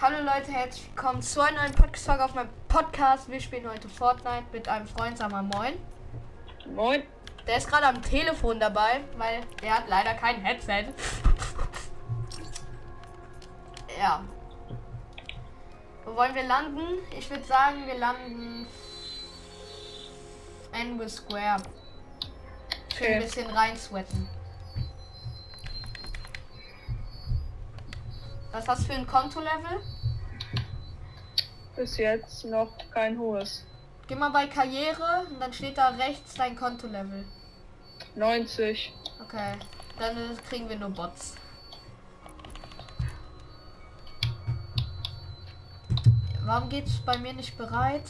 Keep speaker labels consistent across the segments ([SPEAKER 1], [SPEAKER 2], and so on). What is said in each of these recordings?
[SPEAKER 1] Hallo Leute, herzlich willkommen zu einer neuen Podcast-Folge auf meinem Podcast. Wir spielen heute Fortnite mit einem Freund, sag mal moin.
[SPEAKER 2] Moin.
[SPEAKER 1] Der ist gerade am Telefon dabei, weil er hat leider kein Headset. ja. Wo wollen wir landen? Ich würde sagen, wir landen Angle Square. Schön ein
[SPEAKER 2] Okay.
[SPEAKER 1] bisschen reinsweaten. Was hast du für ein Kontolevel?
[SPEAKER 2] Bis jetzt noch kein hohes.
[SPEAKER 1] Geh mal bei Karriere und dann steht da rechts dein Kontolevel.
[SPEAKER 2] 90.
[SPEAKER 1] Okay, dann kriegen wir nur Bots. Warum geht's bei mir nicht bereit?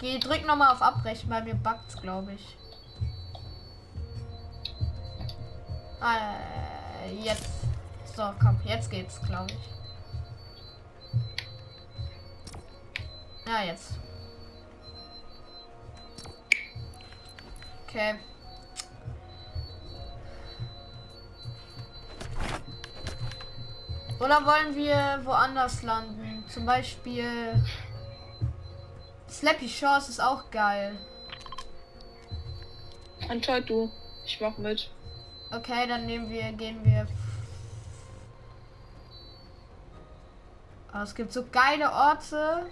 [SPEAKER 1] Geh, drück nochmal auf Abbrechen, bei mir bugt's, glaube ich. Äh, jetzt. So, komm, jetzt geht's, glaube ich. Ja, jetzt. Okay. Oder wollen wir woanders landen? Zum Beispiel. Slappy Shores ist auch geil.
[SPEAKER 2] Entscheid du. Ich mach mit.
[SPEAKER 1] Okay, dann nehmen wir, gehen wir. Oh, es gibt so geile Orte.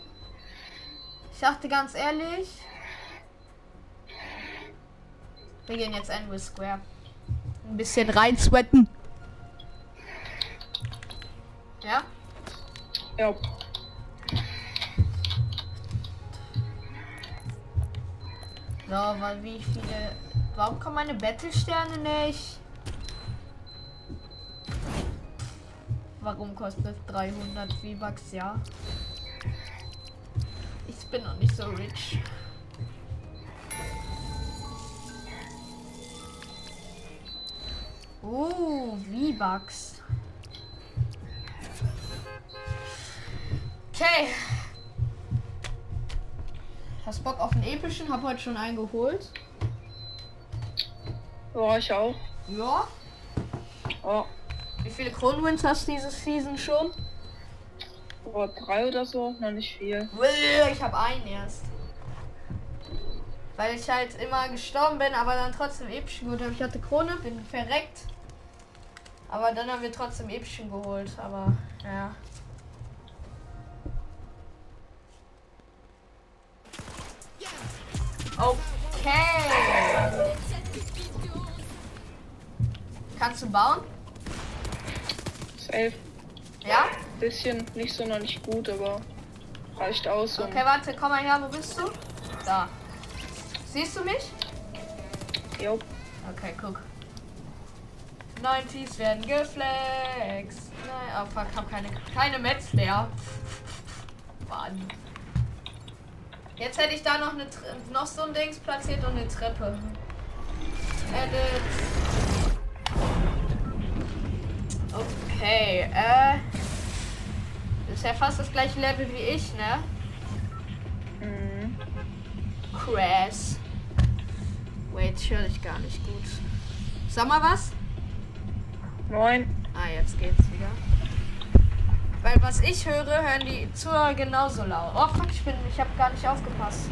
[SPEAKER 1] Ich dachte ganz ehrlich. Wir gehen jetzt Anvil Square. Ein bisschen rein sweaten. Ja?
[SPEAKER 2] Ja.
[SPEAKER 1] So, weil wie viele. Warum kommen meine Battle-Sterne nicht? Warum kostet 300 V-Bucks? Ja. Ich bin noch nicht so rich. Oh, V-Bucks. Okay. Hast Bock auf einen epischen? Hab heute schon einen geholt.
[SPEAKER 2] Ja, ich auch.
[SPEAKER 1] Ja.
[SPEAKER 2] Ja.
[SPEAKER 1] Viele Kronwins hast du diese Season schon?
[SPEAKER 2] Aber drei oder so, noch nicht viel.
[SPEAKER 1] Ich habe einen erst. Weil ich halt immer gestorben bin, aber dann trotzdem epischen geholt habe. Ich hatte Krone, bin verreckt. Aber dann haben wir trotzdem epischen geholt. Aber ja. Okay. Kannst du bauen?
[SPEAKER 2] Safe.
[SPEAKER 1] Ja?
[SPEAKER 2] Bisschen nicht so noch nicht gut, aber reicht aus.
[SPEAKER 1] Okay, warte, komm mal her, wo bist du? Da. Siehst du mich?
[SPEAKER 2] Jo.
[SPEAKER 1] Okay, guck. 90s werden geflext. Nein, oh fuck, hab keine, keine Metz mehr. Mann. Jetzt hätte ich da noch, eine, noch so ein Dings platziert und eine Treppe. Edit. Okay, äh. Ist ja fast das gleiche Level wie ich, ne?
[SPEAKER 2] Mhm.
[SPEAKER 1] Crash. Wait, ich höre dich gar nicht gut. Sag mal was?
[SPEAKER 2] Moin.
[SPEAKER 1] Ah, jetzt geht's wieder. Weil was ich höre, hören die Zuhörer genauso laut. Oh fuck, ich bin, ich habe gar nicht aufgepasst.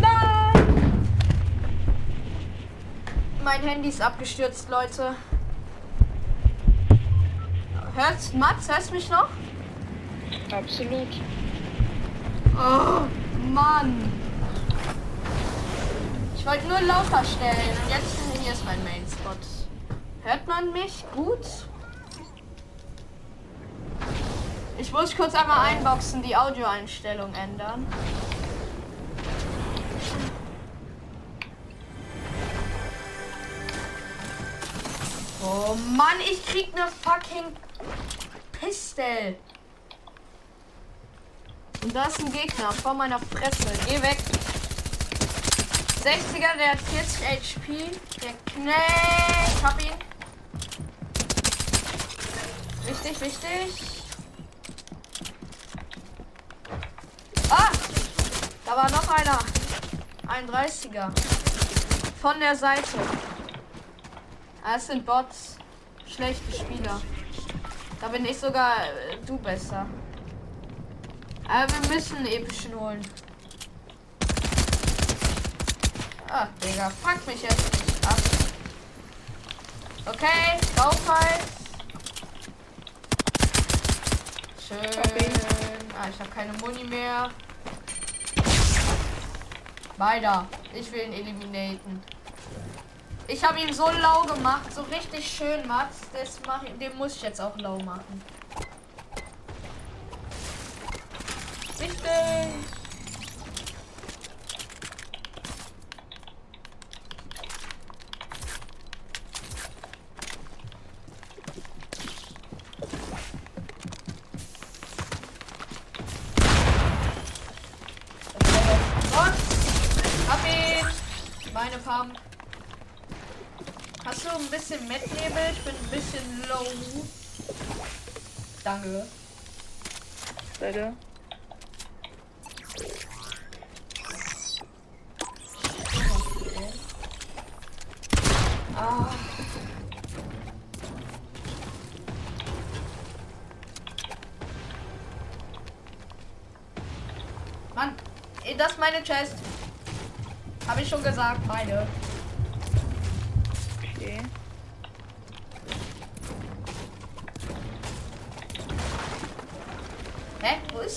[SPEAKER 1] Nein! Mein Handy ist abgestürzt, Leute. Hörst Mats, hörst mich noch?
[SPEAKER 2] Absolut.
[SPEAKER 1] Oh, Mann. Ich wollte nur lauter stellen und jetzt hier ist mein Main Spot. Hört man mich gut? Ich muss kurz einmal einboxen, die Audioeinstellung ändern. Oh Mann, ich krieg ne fucking Pistol. Und da ist ein Gegner vor meiner Fresse. Geh weg. 60er, der hat 40 HP. Der Knecht. Ich hab ihn. Wichtig, wichtig. Ah! Da war noch einer. Ein 30er. Von der Seite. Ah, es sind Bots. Schlechte Spieler. Da bin ich sogar äh, du besser. Aber wir müssen einen epischen holen. Ach, Digga, fuck mich jetzt nicht ab. Okay, Laufheit. Schön.
[SPEAKER 2] Okay.
[SPEAKER 1] Ah, ich habe keine Muni mehr. Weiter. Ich will ihn eliminaten. Ich habe ihn so lau gemacht, so richtig schön, Mats. Das mach ich, den muss ich jetzt auch lau machen. Richtig. Meine Pump. Hast du ein bisschen Metnebel? Ich bin ein bisschen low. Danke.
[SPEAKER 2] Leider.
[SPEAKER 1] Ah. Mann, das ist meine Chest. Habe ich schon gesagt, meine.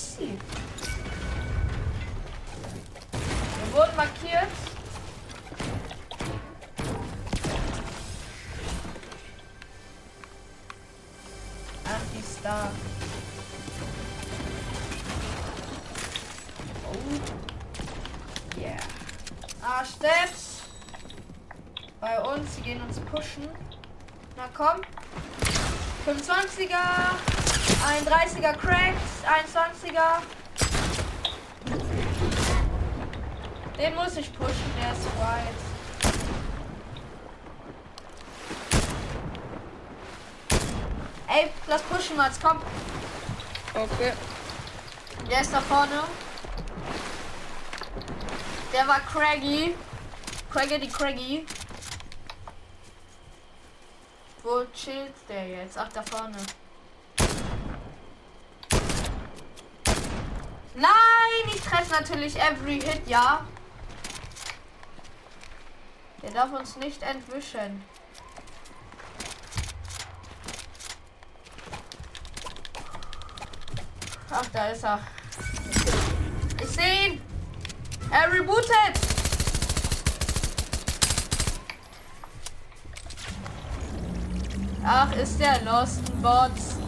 [SPEAKER 1] Sie? Wir wurden markiert. Ach, die ist da. Oh. Yeah. Ah, Steps. Bei uns, sie gehen uns pushen. Na komm. 25er. Ein 30er Cracks, ein 20er. Den muss ich pushen, der ist white. Ey, lass pushen mal, jetzt komm.
[SPEAKER 2] Okay.
[SPEAKER 1] Der ist da vorne. Der war Craggy. Craggy die Craggy. Wo chillt der jetzt? Ach, da vorne. Nein, ich treffe natürlich every hit, ja. Der darf uns nicht entwischen. Ach, da ist er. Ich sehe ihn. Er rebootet. Ach, ist der Lost Bot.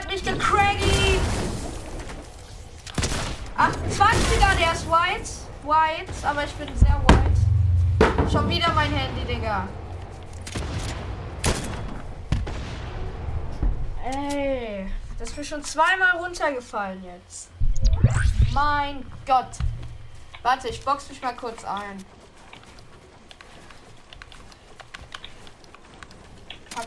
[SPEAKER 1] Hat mich gecraggy. Ach, 20er, der ist white. White, aber ich bin sehr white. Schon wieder mein Handy, Digga. Ey, das ist mir schon zweimal runtergefallen jetzt. Mein Gott. Warte, ich box mich mal kurz ein. Fuck.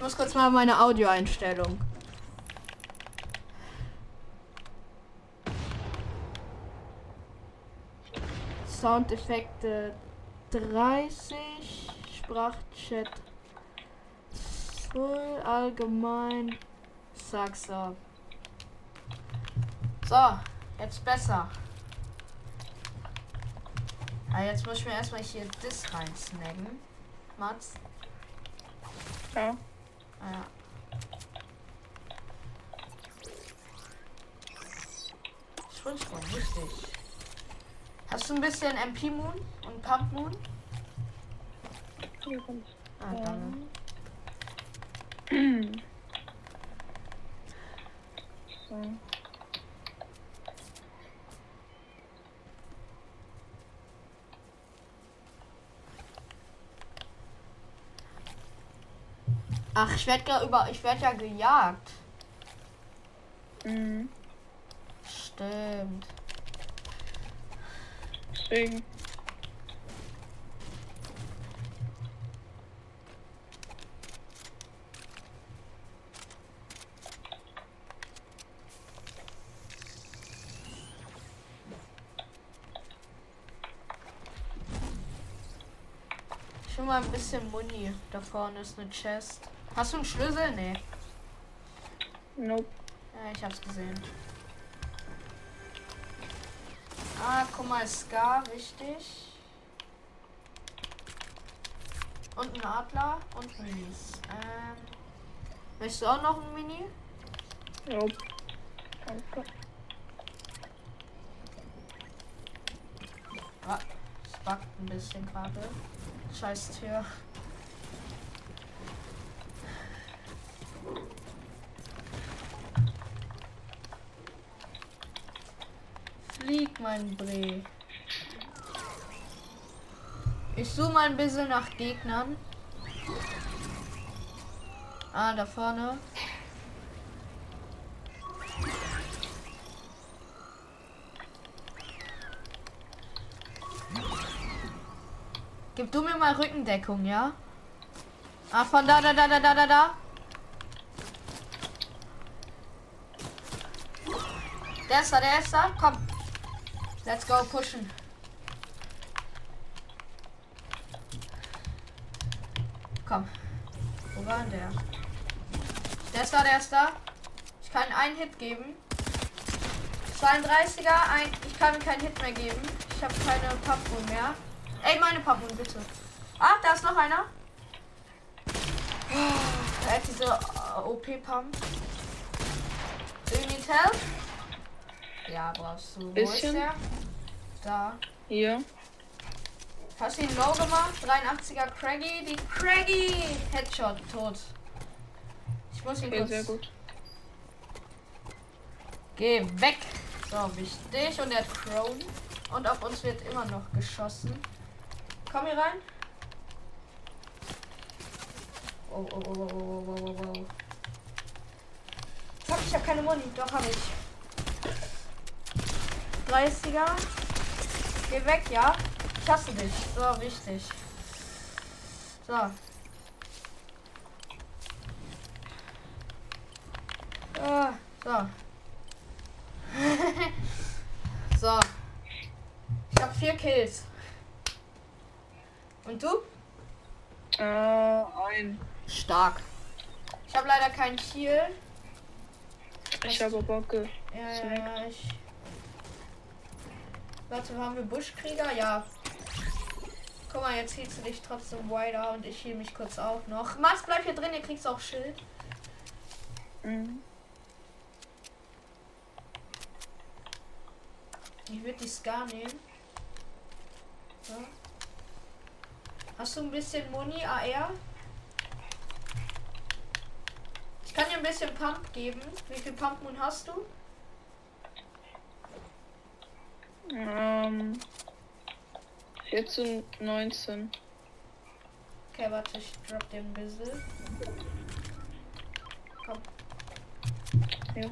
[SPEAKER 1] Ich muss kurz mal meine Audioeinstellung. Soundeffekte 30, Sprachchat Full allgemein. Sag so. So, jetzt besser. Ah, jetzt muss ich mir erstmal hier das rein snacken. Mats.
[SPEAKER 2] Ja.
[SPEAKER 1] Ja. Schwundschwund, richtig. Hast du ein bisschen MP Moon und Pump Moon? Ah, danke.
[SPEAKER 2] So.
[SPEAKER 1] Ach, ich werde über, ich werde ja gejagt.
[SPEAKER 2] Mhm.
[SPEAKER 1] Stimmt.
[SPEAKER 2] Ich
[SPEAKER 1] will mal ein bisschen Muni. Da vorne ist eine Chest. Hast du einen Schlüssel? Nee.
[SPEAKER 2] Nope.
[SPEAKER 1] Ja, ich hab's gesehen. Ah, guck mal, Scar, wichtig. Und ein Adler und Minis. Ähm, möchtest du auch noch ein Mini?
[SPEAKER 2] Nope. Danke.
[SPEAKER 1] Ah, es backt ein bisschen gerade. Scheiß Tür. Flieg, mein Bre. Ich suche mal ein bisschen nach Gegnern. Ah, da vorne. Gib du mir mal Rückendeckung, ja? Ah, von da, da, da, da, da, da, da. Der ist da, der ist da. Komm. Let's go pushen. Komm. Wo war denn der? Der ist da, der ist da. Ich kann einen Hit geben. 32er, ein, ich kann mir keinen Hit mehr geben. Ich habe keine Pappung mehr. Ey, meine Pappung, bitte. Ah, da ist noch einer. Er hat diese OP-Pump. Do you need help? Ja, brauchst du. Wo ist
[SPEAKER 2] Bisschen.
[SPEAKER 1] der? Da.
[SPEAKER 2] Hier.
[SPEAKER 1] Hast du ihn low gemacht? 83er Craggy. Die Craggy! Headshot, tot. Ich muss ihn
[SPEAKER 2] Okay,
[SPEAKER 1] kurz...
[SPEAKER 2] sehr gut.
[SPEAKER 1] Geh weg! So, wichtig. Und der hat. Und auf uns wird immer noch geschossen. Komm hier rein. Oh, oh, oh, oh, oh, oh, oh, oh. Fuck, ich habe keine Muni. Doch, habe ich. 30er. Geh weg, ja? Ich hasse dich. So, wichtig. So. Ah, so. so. Ich habe vier Kills. Und du?
[SPEAKER 2] Äh, ein.
[SPEAKER 1] Stark. Ich habe leider keinen Shield.
[SPEAKER 2] Ich habe ge.
[SPEAKER 1] Ja, ja, ja, ich. Warte, haben wir Buschkrieger? Ja. Guck mal, jetzt hielst du dich trotzdem wider und ich hiel mich kurz auch noch. Max, bleib hier drin, ihr kriegst auch Schild.
[SPEAKER 2] Mhm.
[SPEAKER 1] Ich würde die Scar nehmen. Ja. Hast du ein bisschen Muni AR? Ich kann dir ein bisschen Pump geben. Wie viel Pump Moon hast du?
[SPEAKER 2] Ähm. 14, 19.
[SPEAKER 1] Okay, warte, ich drop dir ein bisschen. Komm.
[SPEAKER 2] Ja.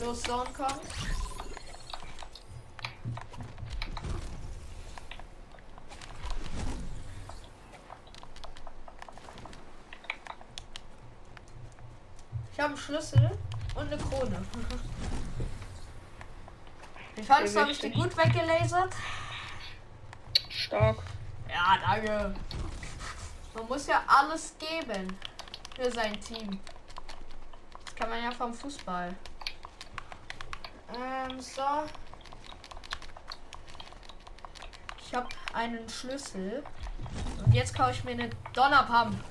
[SPEAKER 1] Los, Zone kommt. Ich habe einen Schlüssel und eine Krone. Wie fandest du, habe ich die gut weggelasert?
[SPEAKER 2] Stark.
[SPEAKER 1] Ja, danke. Man muss ja alles geben für sein Team. Das kann man ja vom Fußball. Ähm, so. Ich habe einen Schlüssel. Und jetzt kaufe ich mir eine Donnerpump.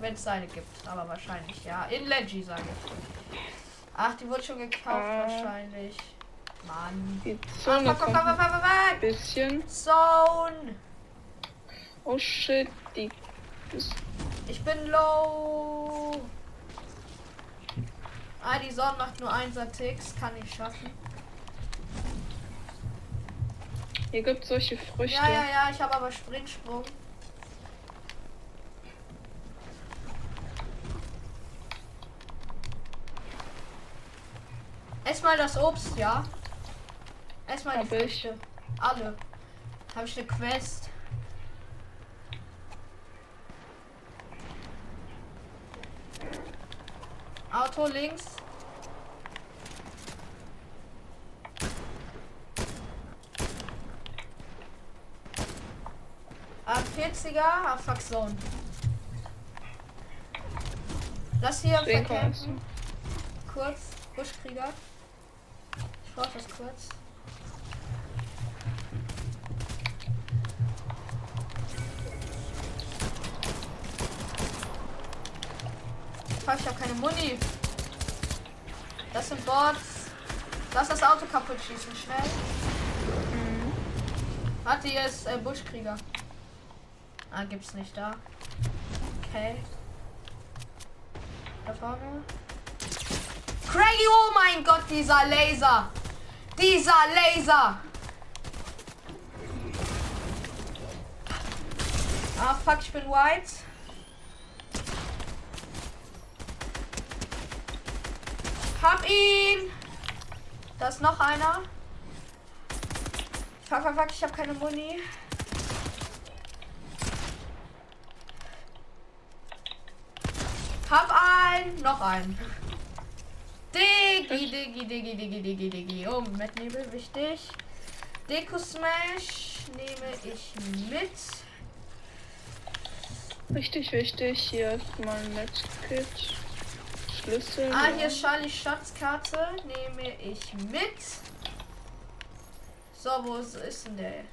[SPEAKER 1] Wenn es eine gibt. Aber wahrscheinlich, ja. In Leggy, sage ich. Ach, die wurde schon gekauft,
[SPEAKER 2] Äh.
[SPEAKER 1] wahrscheinlich. Mann.
[SPEAKER 2] Die Zone kommt
[SPEAKER 1] fuck,
[SPEAKER 2] ein
[SPEAKER 1] fuck, fuck.
[SPEAKER 2] bisschen.
[SPEAKER 1] Zone.
[SPEAKER 2] Oh shit, die. Das,
[SPEAKER 1] Ich bin low. Ah, die Sonne macht nur 1 Ticks. Kann ich schaffen.
[SPEAKER 2] hier gibt solche Früchte.
[SPEAKER 1] Ja, ja, ja. Ich habe aber Sprintsprung. Erstmal das Obst, ja. Erstmal die. Früchte. Alle. Habe ich eine Quest. Auto links. 40er. Ah, fuck Zone. Lass hier verkämpfen. Kurz. Buschkrieger. Ich brauch das kurz. Fuck, ich hab keine Muni. Das sind Bots. Lass das Auto kaputt schießen, schnell.
[SPEAKER 2] Mhm.
[SPEAKER 1] Warte, hier ist äh, Buschkrieger. Ah, gibt's nicht da. Okay. Da vorne. Craigie, oh mein Gott, dieser Laser. Dieser Laser. Ah, fuck, ich bin white. Hab ihn. Da ist noch einer. Fuck, fuck, fuck, ich habe keine Muni. Hab einen, noch einen. Digi, Digi, Digi, Digi, Digi, Digi. Oh, Nebel, wichtig. Deko Smash nehme ich mit.
[SPEAKER 2] Richtig wichtig. Hier ist mein Medkit. Schlüssel.
[SPEAKER 1] Ah, hier ist Charlie Schatzkarte. Nehme ich mit. So, wo ist, ist denn der?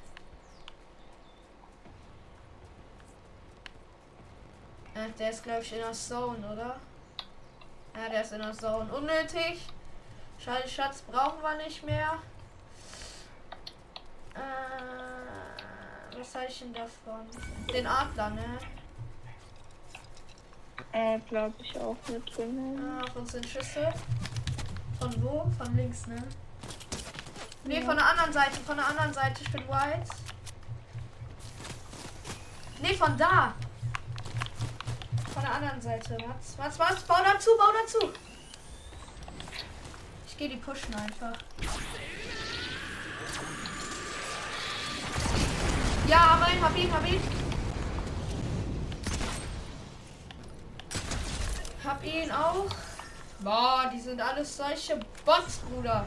[SPEAKER 1] Äh, der ist, glaube ich, in der Zone, oder? Ja, der ist in der Zone. Unnötig. Charlie Schatz brauchen wir nicht mehr. Äh, was habe ich denn davon? Den Adler, ne?
[SPEAKER 2] Ah, glaube ich auch mitgenommen.
[SPEAKER 1] Ah, auf uns sind Schüsse. Von wo? Von links, ne? Ne,
[SPEAKER 2] Ja.
[SPEAKER 1] von der anderen Seite, von der anderen Seite. Ich bin white. Ne, von da. Von der anderen Seite. Was? Was? Was? Bau dazu, bau dazu. Ich gehe die pushen einfach. Ja, hab ihn, hab ihn, hab ihn. Hab ihn auch. Boah, die sind alles solche Bots, Bruder.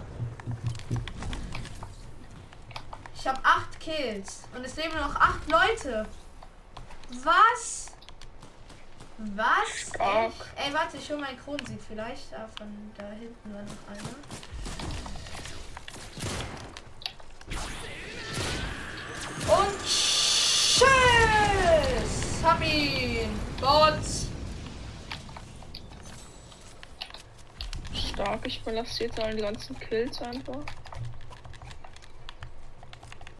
[SPEAKER 1] Ich habe acht Kills und es leben noch acht Leute. Was? Was?
[SPEAKER 2] Stark.
[SPEAKER 1] Ey, warte, ich hol meinen Kronensieg vielleicht. Ah, von da hinten war noch einer. Und tschüss! Hab ihn! Bots!
[SPEAKER 2] Stark. Ich belasse jetzt alle die ganzen Kills einfach.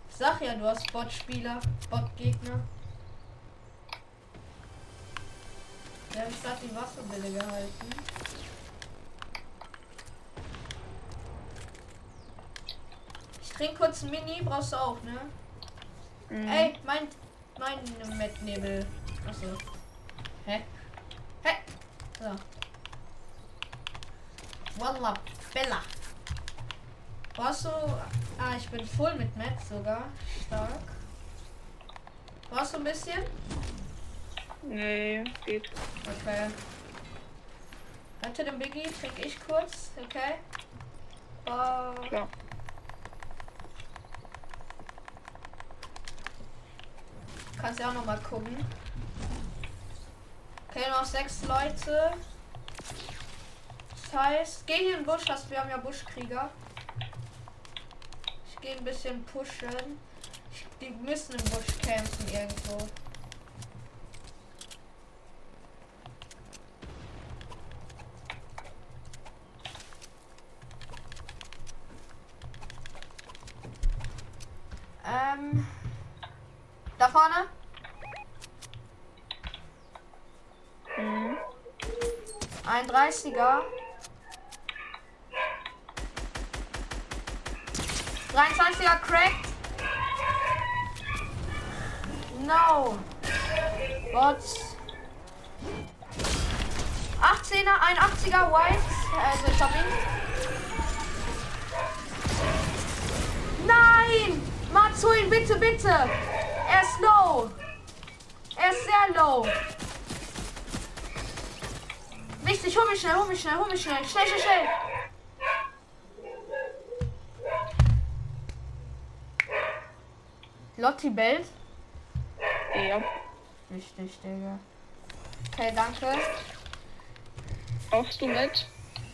[SPEAKER 1] Sag ja, du hast Bot-Spieler, Bot-Gegner. Der hat gerade die Wasserbälle gehalten. Ich trinke kurz ein Mini, brauchst du auch, ne?
[SPEAKER 2] Mhm.
[SPEAKER 1] Ey, mein, mein Mettnebel. Achso. Hä? Hä? So. Walla Bella. Brauchst du. Ah, ich bin voll mit Met sogar. Stark. Brauchst du ein bisschen?
[SPEAKER 2] Nee, geht.
[SPEAKER 1] Okay. Warte, den Biggie trinke ich kurz, okay? Oh,
[SPEAKER 2] Klar.
[SPEAKER 1] kannst ja auch noch mal gucken. Okay, noch sechs Leute. Das heißt, geh hier in den Busch, hast, wir haben ja Buschkrieger. Ich gehe ein bisschen pushen. Die müssen im Busch kämpfen irgendwo. Ähm, da vorne?
[SPEAKER 2] Mhm.
[SPEAKER 1] Ein 30er. 23er Crack. No. Bots. 18er, ein 80er White. Also ich hab ihn. Nein! Matsuin, bitte, bitte! Er ist low. Er ist sehr low. Wichtig, hol mich schnell, hol mich schnell, hol mich schnell. Schnell, schnell, schnell. Lotti bellt.
[SPEAKER 2] Ja.
[SPEAKER 1] Richtig, Digga. Okay, danke.
[SPEAKER 2] Brauchst du mit?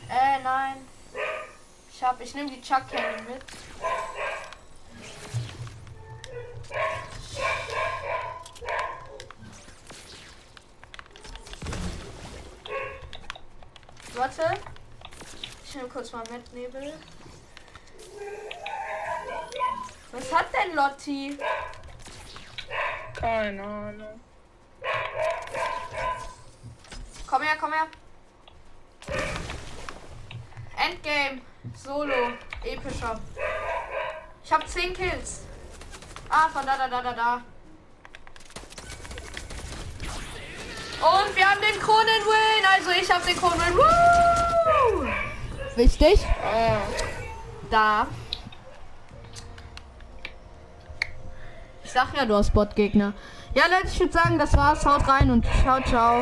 [SPEAKER 1] Äh, nein. Ich hab, ich nehme die Chuck Candy mit. Warte. Ich nehme kurz mal mit Nebel. Was hat denn Lotti?
[SPEAKER 2] Keine Ahnung.
[SPEAKER 1] Komm her, komm her. Endgame. Solo. Epischer. Ich habe 10 Kills. Ah, von da, da, da, da, da. Und wir haben den Kronen-Win. Also ich habe den Kronen-Win. Woo! Wichtig.
[SPEAKER 2] Ah.
[SPEAKER 1] Da. Ich sag ja, du hast Bot-Gegner. Ja, Leute, ich würde sagen, das war's. Haut rein und ciao, ciao.